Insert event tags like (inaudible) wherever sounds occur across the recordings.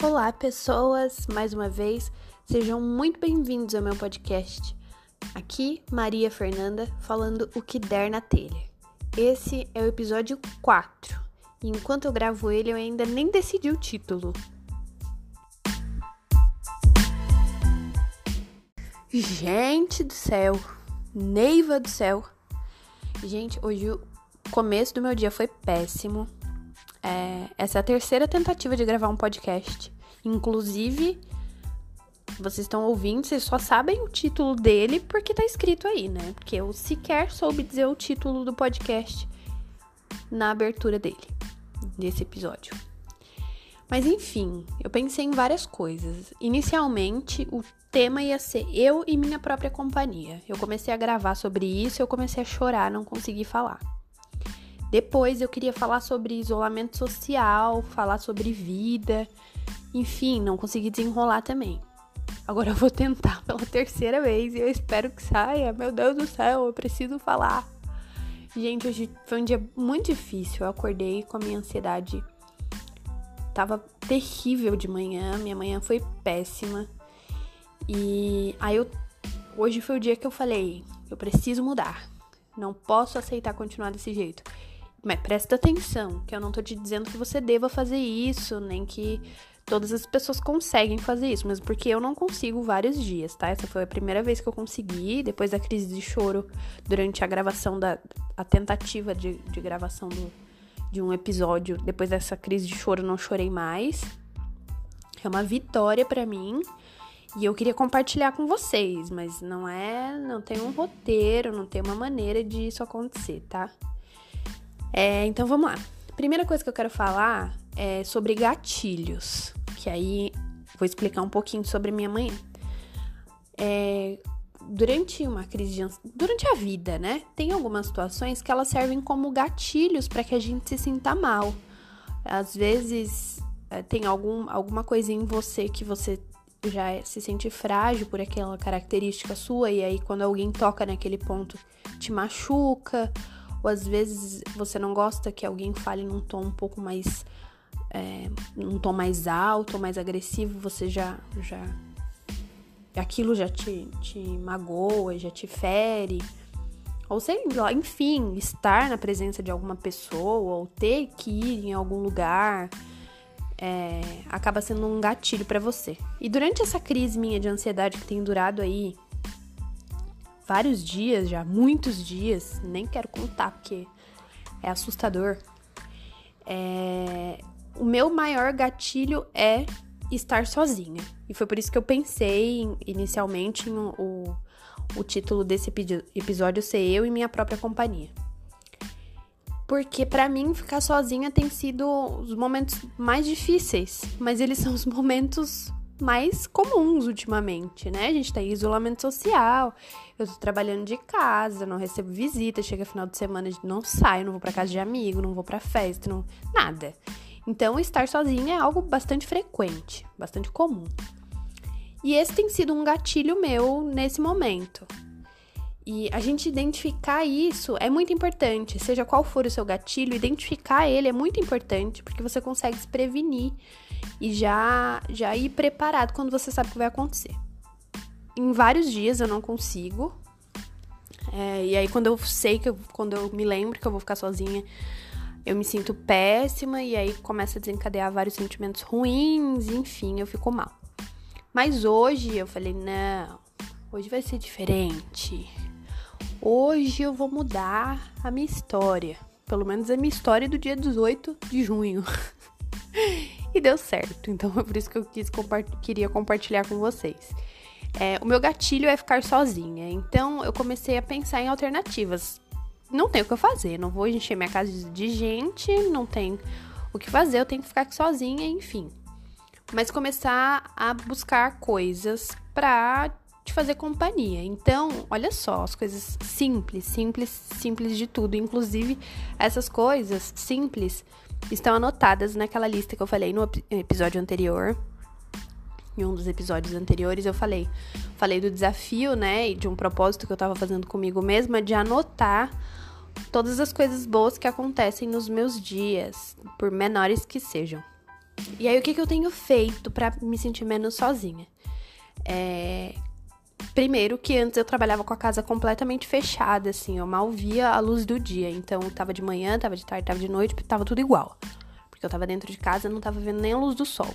Olá, pessoas! Mais uma vez, sejam muito bem-vindos ao meu podcast. Aqui, Maria Fernanda, falando o que der na telha. Esse é o episódio 4, e enquanto eu gravo ele, eu ainda nem decidi o título. Gente do céu! Neiva do céu! Gente, hoje o começo do meu dia foi péssimo. É, essa é a terceira tentativa de gravar um podcast. Inclusive, vocês estão ouvindo, vocês só sabem o título dele porque tá escrito aí, né? Porque eu sequer soube dizer o título do podcast na abertura dele, desse episódio. Mas enfim, eu pensei em várias coisas. Inicialmente, o tema ia ser eu e minha própria companhia. Eu comecei a gravar sobre isso, eu comecei a chorar, não consegui falar. Depois eu queria falar sobre isolamento social, falar sobre vida, enfim, não consegui desenrolar também. Agora eu vou tentar (laughs) pela terceira vez e eu espero que saia. Meu Deus do céu, eu preciso falar. Gente, hoje foi um dia muito difícil. Eu acordei com a minha ansiedade. Tava terrível de manhã, minha manhã foi péssima. E aí eu hoje foi o dia que eu falei, eu preciso mudar. Não posso aceitar continuar desse jeito. Mas presta atenção, que eu não tô te dizendo que você deva fazer isso, nem que todas as pessoas conseguem fazer isso, mas porque eu não consigo vários dias, tá? Essa foi a primeira vez que eu consegui, depois da crise de choro, durante a gravação da. a tentativa de, de gravação do, de um episódio. Depois dessa crise de choro, não chorei mais. É uma vitória para mim. E eu queria compartilhar com vocês, mas não é. Não tem um roteiro, não tem uma maneira de isso acontecer, tá? É, então vamos lá. Primeira coisa que eu quero falar é sobre gatilhos, que aí vou explicar um pouquinho sobre minha mãe. É, durante uma crise de durante a vida, né? Tem algumas situações que elas servem como gatilhos para que a gente se sinta mal. Às vezes é, tem algum, alguma coisa em você que você já se sente frágil por aquela característica sua e aí quando alguém toca naquele ponto te machuca ou às vezes você não gosta que alguém fale num tom um pouco mais. É, num tom mais alto, mais agressivo, você já. já aquilo já te, te magoa, já te fere. Ou sei lá, enfim, estar na presença de alguma pessoa ou ter que ir em algum lugar é, acaba sendo um gatilho para você. E durante essa crise minha de ansiedade que tem durado aí vários dias já, muitos dias, nem quero contar porque é assustador. É, o meu maior gatilho é estar sozinha. E foi por isso que eu pensei inicialmente no o, o título desse episódio ser eu e minha própria companhia. Porque para mim ficar sozinha tem sido os momentos mais difíceis, mas eles são os momentos mais comuns ultimamente, né? A gente tá em isolamento social, eu tô trabalhando de casa, não recebo visita, chega final de semana, não saio, não vou para casa de amigo, não vou para festa, não nada. Então, estar sozinha é algo bastante frequente, bastante comum. E esse tem sido um gatilho meu nesse momento. E a gente identificar isso é muito importante, seja qual for o seu gatilho, identificar ele é muito importante, porque você consegue se prevenir e já, já ir preparado quando você sabe o que vai acontecer. Em vários dias eu não consigo. É, e aí quando eu sei que eu, quando eu me lembro que eu vou ficar sozinha, eu me sinto péssima e aí começa a desencadear vários sentimentos ruins, enfim, eu fico mal. Mas hoje eu falei, não, hoje vai ser diferente. Hoje eu vou mudar a minha história. Pelo menos a minha história do dia 18 de junho. (laughs) (laughs) e deu certo. Então é por isso que eu quis queria compartilhar com vocês. É, o meu gatilho é ficar sozinha. Então eu comecei a pensar em alternativas. Não tem o que eu fazer, não vou encher minha casa de gente, não tem o que fazer, eu tenho que ficar aqui sozinha, enfim. Mas começar a buscar coisas pra te fazer companhia. Então, olha só, as coisas simples, simples, simples de tudo. Inclusive, essas coisas simples estão anotadas naquela lista que eu falei no episódio anterior. Em um dos episódios anteriores eu falei, falei do desafio, né, e de um propósito que eu tava fazendo comigo mesma de anotar todas as coisas boas que acontecem nos meus dias, por menores que sejam. E aí, o que, que eu tenho feito para me sentir menos sozinha? É... Primeiro, que antes eu trabalhava com a casa completamente fechada, assim, eu mal via a luz do dia. Então, tava de manhã, tava de tarde, tava de noite, tava tudo igual. Porque eu tava dentro de casa, não tava vendo nem a luz do sol.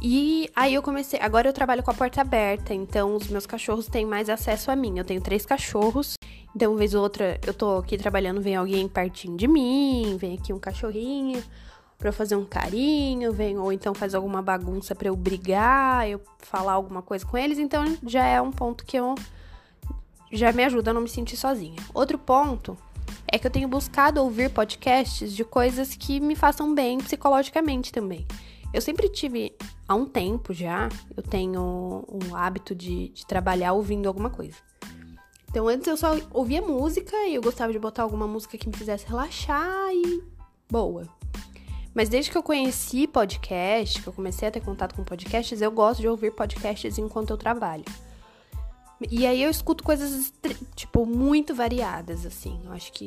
E aí eu comecei. Agora eu trabalho com a porta aberta, então os meus cachorros têm mais acesso a mim. Eu tenho três cachorros, então, uma vez ou outra, eu tô aqui trabalhando, vem alguém pertinho de mim, vem aqui um cachorrinho para fazer um carinho, vem ou então faz alguma bagunça para eu brigar, eu falar alguma coisa com eles, então já é um ponto que eu já me ajuda a não me sentir sozinha. Outro ponto é que eu tenho buscado ouvir podcasts de coisas que me façam bem psicologicamente também. Eu sempre tive, há um tempo já, eu tenho um hábito de, de trabalhar ouvindo alguma coisa. Então antes eu só ouvia música e eu gostava de botar alguma música que me fizesse relaxar e boa. Mas desde que eu conheci podcast, que eu comecei a ter contato com podcasts, eu gosto de ouvir podcasts enquanto eu trabalho. E aí eu escuto coisas, tipo, muito variadas, assim. Eu acho que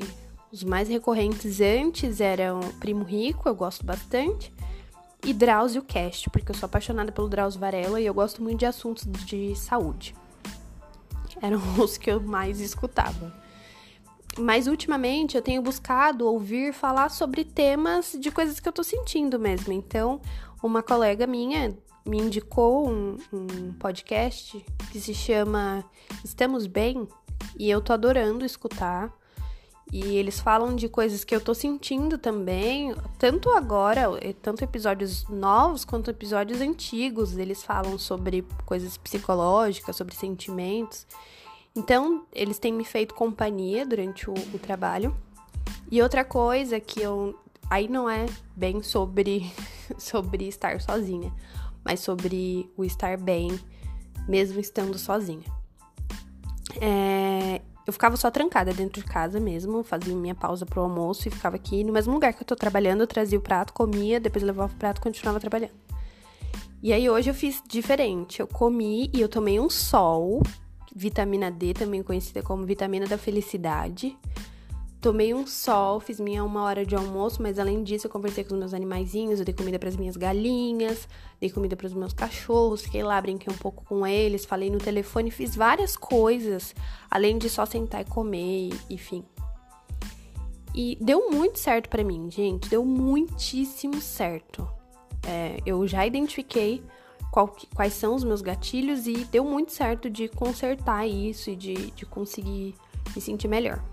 os mais recorrentes antes eram Primo Rico, eu gosto bastante, e Drauzio Cast, porque eu sou apaixonada pelo Drauzio Varela e eu gosto muito de assuntos de saúde. Eram (laughs) os que eu mais escutava. Mas ultimamente eu tenho buscado ouvir falar sobre temas de coisas que eu tô sentindo mesmo. Então, uma colega minha me indicou um, um podcast que se chama Estamos Bem e eu tô adorando escutar. E eles falam de coisas que eu tô sentindo também, tanto agora, tanto episódios novos quanto episódios antigos. Eles falam sobre coisas psicológicas, sobre sentimentos. Então, eles têm me feito companhia durante o, o trabalho. E outra coisa que eu. Aí não é bem sobre, (laughs) sobre estar sozinha, mas sobre o estar bem, mesmo estando sozinha. É, eu ficava só trancada dentro de casa mesmo, fazia minha pausa pro almoço e ficava aqui no mesmo lugar que eu tô trabalhando, eu trazia o prato, comia, depois levava o prato e continuava trabalhando. E aí hoje eu fiz diferente. Eu comi e eu tomei um sol vitamina D, também conhecida como vitamina da felicidade. Tomei um sol, fiz minha uma hora de almoço, mas além disso eu conversei com os meus animaizinhos, eu dei comida para as minhas galinhas, dei comida para os meus cachorros, fiquei lá, brinquei um pouco com eles, falei no telefone, fiz várias coisas, além de só sentar e comer, enfim. E deu muito certo para mim, gente, deu muitíssimo certo. É, eu já identifiquei qual, quais são os meus gatilhos e deu muito certo de consertar isso e de, de conseguir me sentir melhor.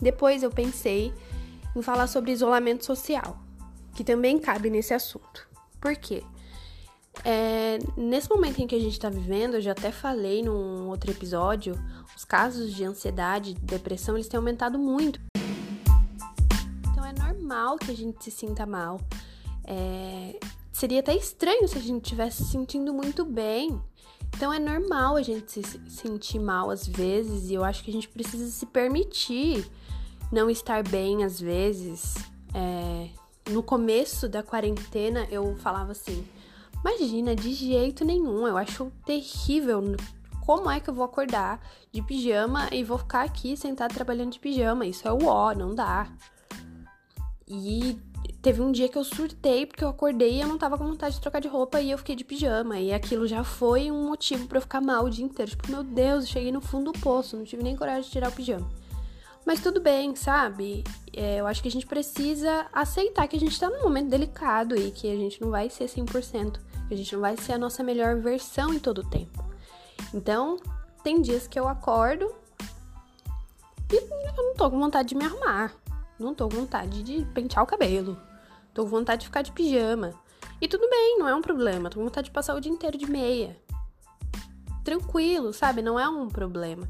Depois eu pensei em falar sobre isolamento social, que também cabe nesse assunto. Por quê? É, nesse momento em que a gente está vivendo, eu já até falei num outro episódio, os casos de ansiedade depressão eles têm aumentado muito. Então é normal que a gente se sinta mal. É, seria até estranho se a gente estivesse se sentindo muito bem. Então é normal a gente se sentir mal às vezes e eu acho que a gente precisa se permitir não estar bem às vezes. É, no começo da quarentena eu falava assim: imagina, de jeito nenhum, eu acho terrível. Como é que eu vou acordar de pijama e vou ficar aqui sentado trabalhando de pijama? Isso é o ó, não dá. E Teve um dia que eu surtei porque eu acordei e eu não tava com vontade de trocar de roupa e eu fiquei de pijama. E aquilo já foi um motivo para eu ficar mal o dia inteiro. Tipo, meu Deus, eu cheguei no fundo do poço, não tive nem coragem de tirar o pijama. Mas tudo bem, sabe? É, eu acho que a gente precisa aceitar que a gente tá num momento delicado e que a gente não vai ser 100%, que a gente não vai ser a nossa melhor versão em todo o tempo. Então, tem dias que eu acordo e eu não tô com vontade de me arrumar. Não tô com vontade de pentear o cabelo. Tô com vontade de ficar de pijama. E tudo bem, não é um problema. Tô com vontade de passar o dia inteiro de meia. Tranquilo, sabe? Não é um problema.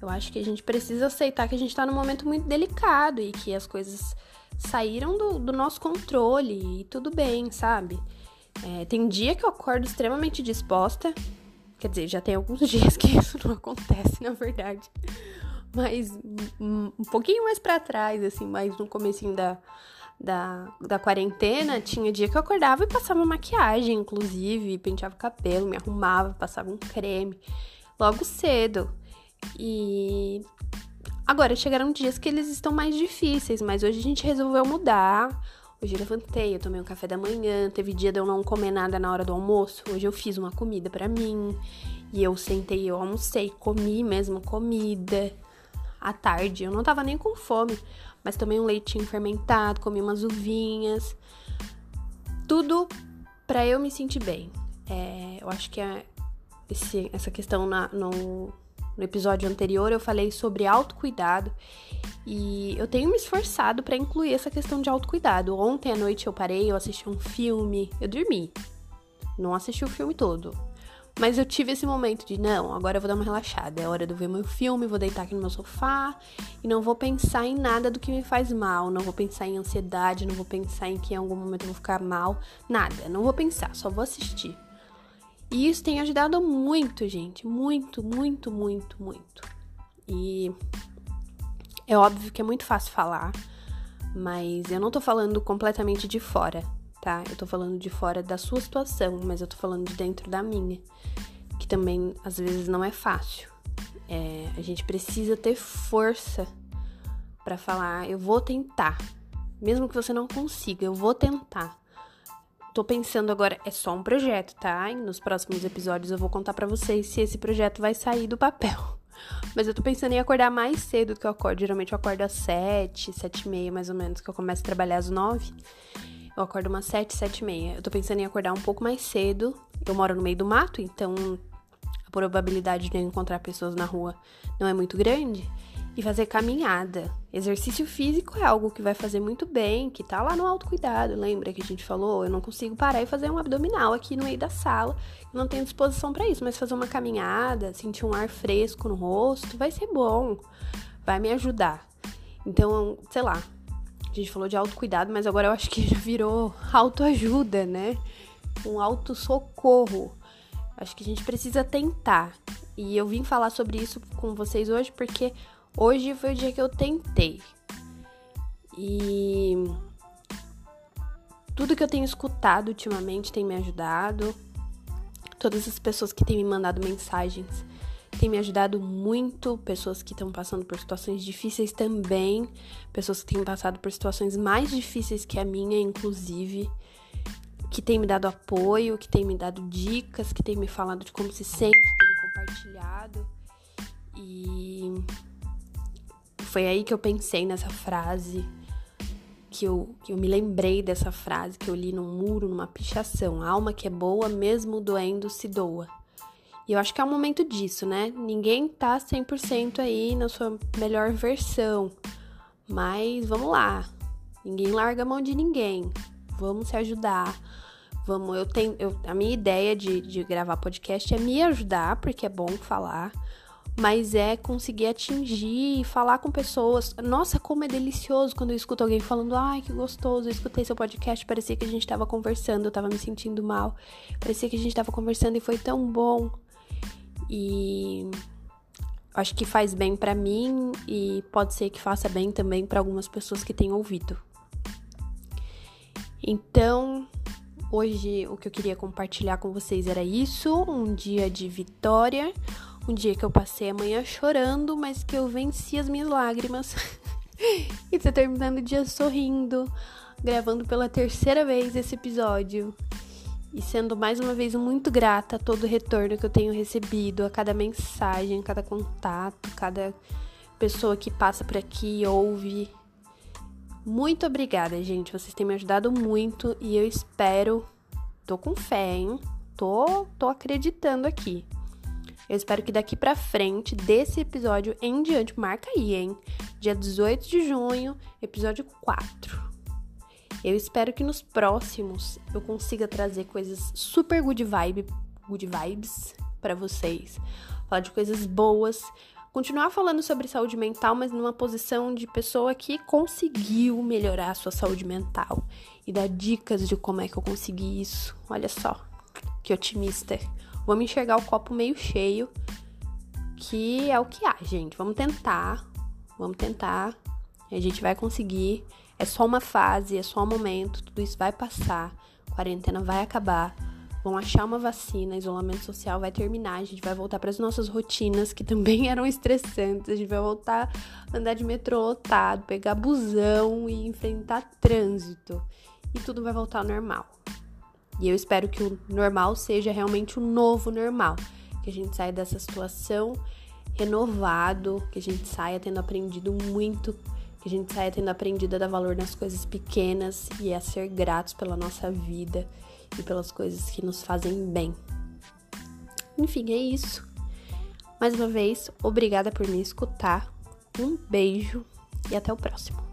Eu acho que a gente precisa aceitar que a gente tá num momento muito delicado e que as coisas saíram do, do nosso controle e tudo bem, sabe? É, tem dia que eu acordo extremamente disposta. Quer dizer, já tem alguns (laughs) dias que isso não acontece, na verdade. Mas um, um pouquinho mais para trás, assim, mais no comecinho da, da, da quarentena, tinha dia que eu acordava e passava maquiagem, inclusive, penteava o cabelo, me arrumava, passava um creme logo cedo. E agora chegaram dias que eles estão mais difíceis, mas hoje a gente resolveu mudar. Hoje eu levantei, eu tomei um café da manhã, teve dia de eu não comer nada na hora do almoço. Hoje eu fiz uma comida para mim. E eu sentei, eu almocei, comi mesmo comida. À tarde, eu não tava nem com fome, mas tomei um leitinho fermentado, comi umas uvinhas. Tudo para eu me sentir bem. É, eu acho que é esse, essa questão na, no, no episódio anterior eu falei sobre autocuidado e eu tenho me esforçado para incluir essa questão de autocuidado. Ontem à noite eu parei, eu assisti um filme, eu dormi. Não assisti o filme todo. Mas eu tive esse momento de, não, agora eu vou dar uma relaxada. É hora de eu ver meu filme, vou deitar aqui no meu sofá e não vou pensar em nada do que me faz mal. Não vou pensar em ansiedade, não vou pensar em que em algum momento eu vou ficar mal. Nada, não vou pensar, só vou assistir. E isso tem ajudado muito, gente. Muito, muito, muito, muito. E é óbvio que é muito fácil falar, mas eu não tô falando completamente de fora, tá? Eu tô falando de fora da sua situação, mas eu tô falando de dentro da minha, que também às vezes não é fácil. É, a gente precisa ter força para falar, eu vou tentar. Mesmo que você não consiga, eu vou tentar tô pensando agora, é só um projeto, tá? E nos próximos episódios eu vou contar para vocês se esse projeto vai sair do papel. (laughs) Mas eu tô pensando em acordar mais cedo do que eu acordo. Geralmente eu acordo às sete, sete e meia, mais ou menos, que eu começo a trabalhar às nove. Eu acordo umas sete, sete e meia. Eu tô pensando em acordar um pouco mais cedo. Eu moro no meio do mato, então a probabilidade de eu encontrar pessoas na rua não é muito grande e fazer caminhada. Exercício físico é algo que vai fazer muito bem, que tá lá no autocuidado. Lembra que a gente falou? Eu não consigo parar e fazer um abdominal aqui no meio da sala. Eu não tenho disposição para isso, mas fazer uma caminhada, sentir um ar fresco no rosto, vai ser bom. Vai me ajudar. Então, sei lá. A gente falou de autocuidado, mas agora eu acho que (laughs) já virou autoajuda, né? Um autossocorro. Acho que a gente precisa tentar. E eu vim falar sobre isso com vocês hoje porque Hoje foi o dia que eu tentei. E tudo que eu tenho escutado ultimamente tem me ajudado. Todas as pessoas que têm me mandado mensagens têm me ajudado muito. Pessoas que estão passando por situações difíceis também. Pessoas que têm passado por situações mais difíceis que a minha, inclusive. Que têm me dado apoio, que têm me dado dicas, que têm me falado de como se sente, têm compartilhado. E foi aí que eu pensei nessa frase, que eu, que eu me lembrei dessa frase que eu li num muro, numa pichação. Alma que é boa, mesmo doendo, se doa. E eu acho que é um momento disso, né? Ninguém tá 100% aí na sua melhor versão. Mas vamos lá. Ninguém larga a mão de ninguém. Vamos se ajudar. Vamos, eu tenho, eu, a minha ideia de, de gravar podcast é me ajudar, porque é bom falar mas é conseguir atingir e falar com pessoas. Nossa, como é delicioso quando eu escuto alguém falando: "Ai, que gostoso, eu escutei seu podcast, parecia que a gente tava conversando, eu tava me sentindo mal. Parecia que a gente tava conversando e foi tão bom". E acho que faz bem para mim e pode ser que faça bem também para algumas pessoas que têm ouvido. Então, hoje o que eu queria compartilhar com vocês era isso, um dia de vitória um dia que eu passei a manhã chorando, mas que eu venci as minhas lágrimas. (laughs) e tô terminando o dia sorrindo, gravando pela terceira vez esse episódio. E sendo mais uma vez muito grata a todo o retorno que eu tenho recebido, a cada mensagem, cada contato, cada pessoa que passa por aqui ouve. Muito obrigada, gente. Vocês têm me ajudado muito e eu espero. Tô com fé, hein? Tô, tô acreditando aqui. Eu espero que daqui pra frente, desse episódio em diante, marca aí, hein? Dia 18 de junho, episódio 4. Eu espero que nos próximos eu consiga trazer coisas super good vibe, good vibes para vocês. Falar de coisas boas, continuar falando sobre saúde mental, mas numa posição de pessoa que conseguiu melhorar a sua saúde mental e dar dicas de como é que eu consegui isso. Olha só, que otimista. Vamos enxergar o copo meio cheio, que é o que há, gente. Vamos tentar, vamos tentar. A gente vai conseguir. É só uma fase, é só um momento. Tudo isso vai passar. Quarentena vai acabar. Vão achar uma vacina, isolamento social vai terminar, a gente vai voltar para as nossas rotinas que também (laughs) eram estressantes. A gente vai voltar a andar de metrô lotado, pegar busão e enfrentar trânsito. e tudo vai voltar ao normal. E eu espero que o normal seja realmente o novo normal, que a gente saia dessa situação renovado, que a gente saia tendo aprendido muito, que a gente saia tendo aprendido a dar valor nas coisas pequenas e a ser gratos pela nossa vida e pelas coisas que nos fazem bem. Enfim, é isso. Mais uma vez, obrigada por me escutar. Um beijo e até o próximo.